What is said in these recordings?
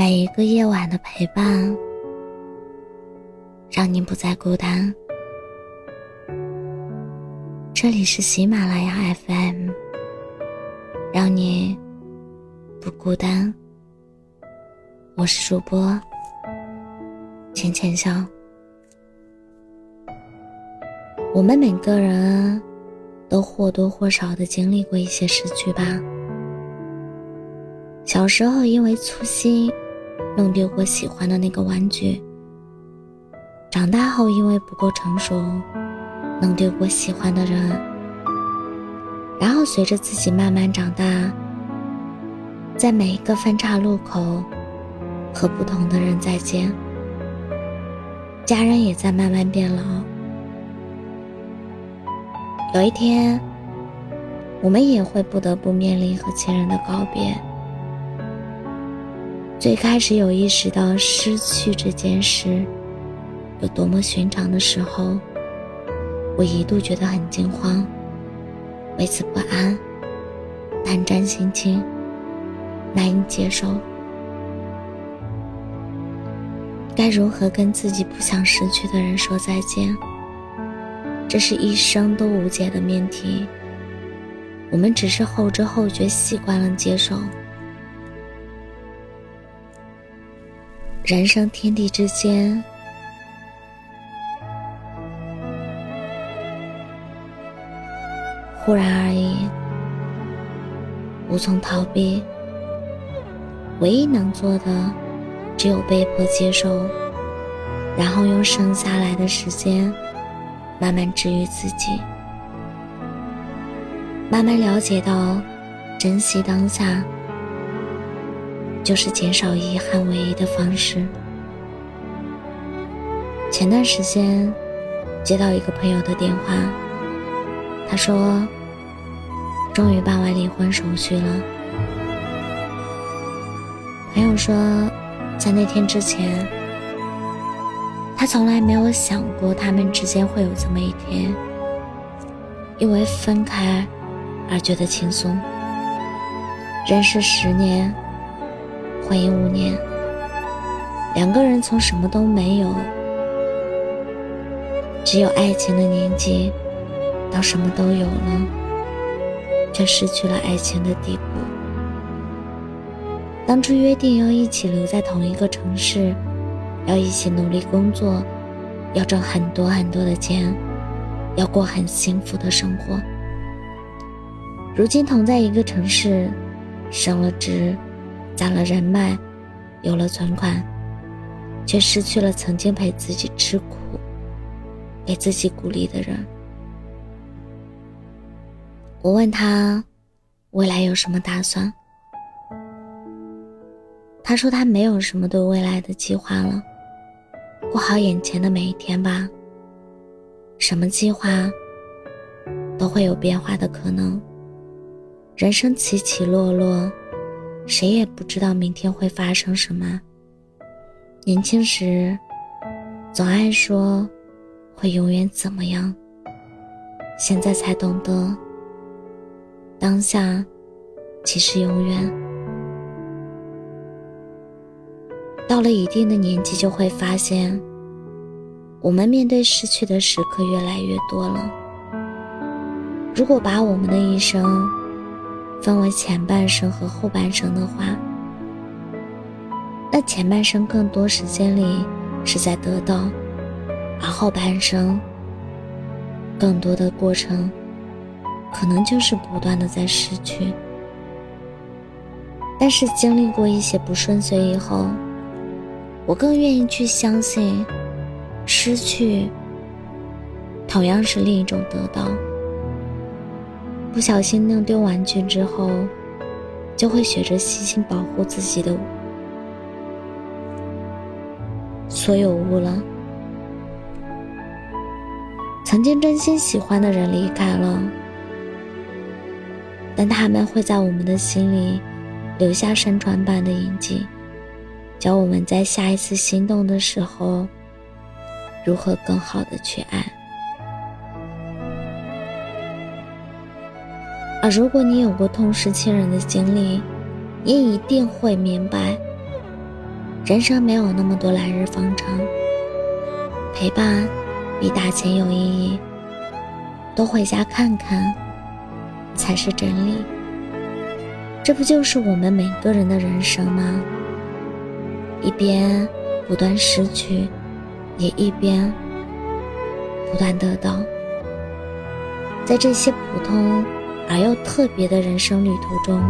每一个夜晚的陪伴，让你不再孤单。这里是喜马拉雅 FM，让你不孤单。我是主播浅浅笑。我们每个人都或多或少的经历过一些失去吧。小时候因为粗心，弄丢过喜欢的那个玩具；长大后因为不够成熟，弄丢过喜欢的人。然后随着自己慢慢长大，在每一个分岔路口，和不同的人再见。家人也在慢慢变老。有一天，我们也会不得不面临和亲人的告别。最开始有意识到失去这件事有多么寻常的时候，我一度觉得很惊慌，为此不安，胆战心惊，难以接受。该如何跟自己不想失去的人说再见？这是一生都无解的命题。我们只是后知后觉，习惯了接受。人生天地之间，忽然而已，无从逃避。唯一能做的，只有被迫接受，然后用剩下来的时间，慢慢治愈自己，慢慢了解到，珍惜当下。就是减少遗憾唯一的方式。前段时间接到一个朋友的电话，他说终于办完离婚手续了。朋友说，在那天之前，他从来没有想过他们之间会有这么一天，因为分开而觉得轻松。认识十年。婚姻五年，两个人从什么都没有，只有爱情的年纪，到什么都有了，却失去了爱情的地步。当初约定要一起留在同一个城市，要一起努力工作，要挣很多很多的钱，要过很幸福的生活。如今同在一个城市，升了职。攒了人脉，有了存款，却失去了曾经陪自己吃苦、给自己鼓励的人。我问他，未来有什么打算？他说他没有什么对未来的计划了，过好眼前的每一天吧。什么计划都会有变化的可能，人生起起落落。谁也不知道明天会发生什么。年轻时，总爱说会永远怎么样，现在才懂得，当下即是永远。到了一定的年纪，就会发现，我们面对失去的时刻越来越多了。如果把我们的一生，分为前半生和后半生的话，那前半生更多时间里是在得到，而后半生更多的过程，可能就是不断的在失去。但是经历过一些不顺遂以后，我更愿意去相信，失去同样是另一种得到。不小心弄丢玩具之后，就会学着细心保护自己的所有物了。曾经真心喜欢的人离开了，但他们会在我们的心里留下山川般的印记，教我们在下一次心动的时候，如何更好的去爱。而如果你有过痛失亲人的经历，你一定会明白，人生没有那么多来日方长，陪伴比打钱有意义。多回家看看，才是真理。这不就是我们每个人的人生吗？一边不断失去，也一边不断得到。在这些普通而又特别的人生旅途中，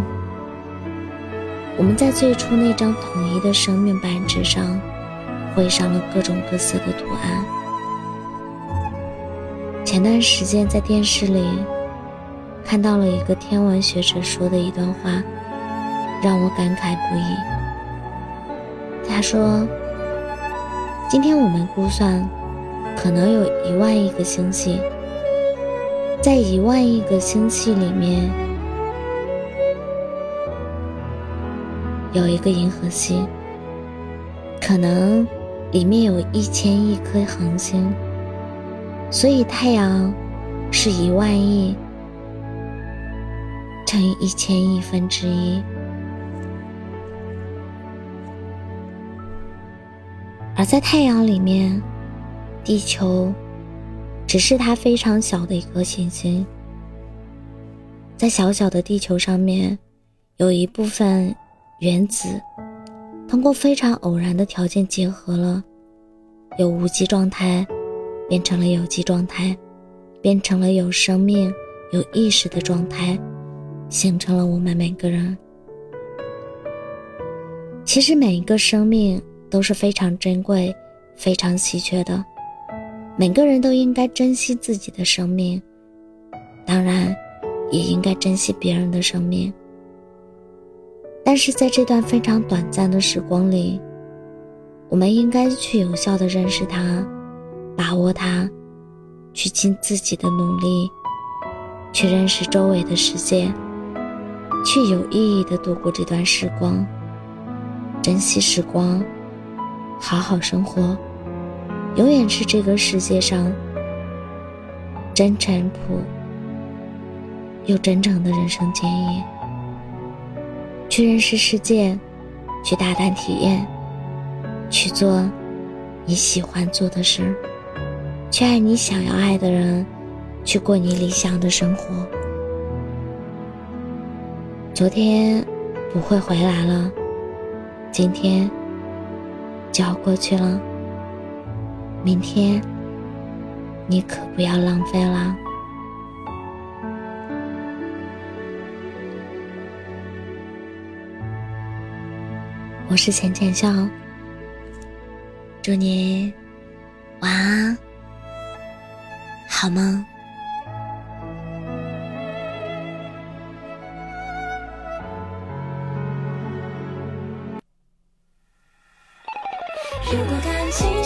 我们在最初那张统一的生命白纸上，绘上了各种各色的图案。前段时间在电视里看到了一个天文学者说的一段话，让我感慨不已。他说：“今天我们估算，可能有一万亿个星系。”在一万亿个星系里面，有一个银河系，可能里面有一千亿颗恒星，所以太阳是一万亿乘以一千亿分之一，而在太阳里面，地球。只是它非常小的一颗行星，在小小的地球上面，有一部分原子通过非常偶然的条件结合了，由无机状态变成了有机状态，变成了有生命、有意识的状态，形成了我们每个人。其实每一个生命都是非常珍贵、非常稀缺的。每个人都应该珍惜自己的生命，当然，也应该珍惜别人的生命。但是在这段非常短暂的时光里，我们应该去有效的认识它，把握它，去尽自己的努力，去认识周围的世界，去有意义的度过这段时光，珍惜时光，好好生活。永远是这个世界上真诚朴又真诚的人生建议。去认识世界，去大胆体验，去做你喜欢做的事，去爱你想要爱的人，去过你理想的生活。昨天不会回来了，今天就要过去了。明天，你可不要浪费了。我是浅浅笑，祝你晚安，好梦。如果感情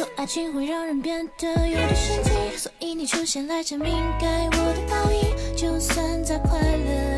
说爱情会让人变得有点神经，所以你出现来证明该我的报应，就算再快乐。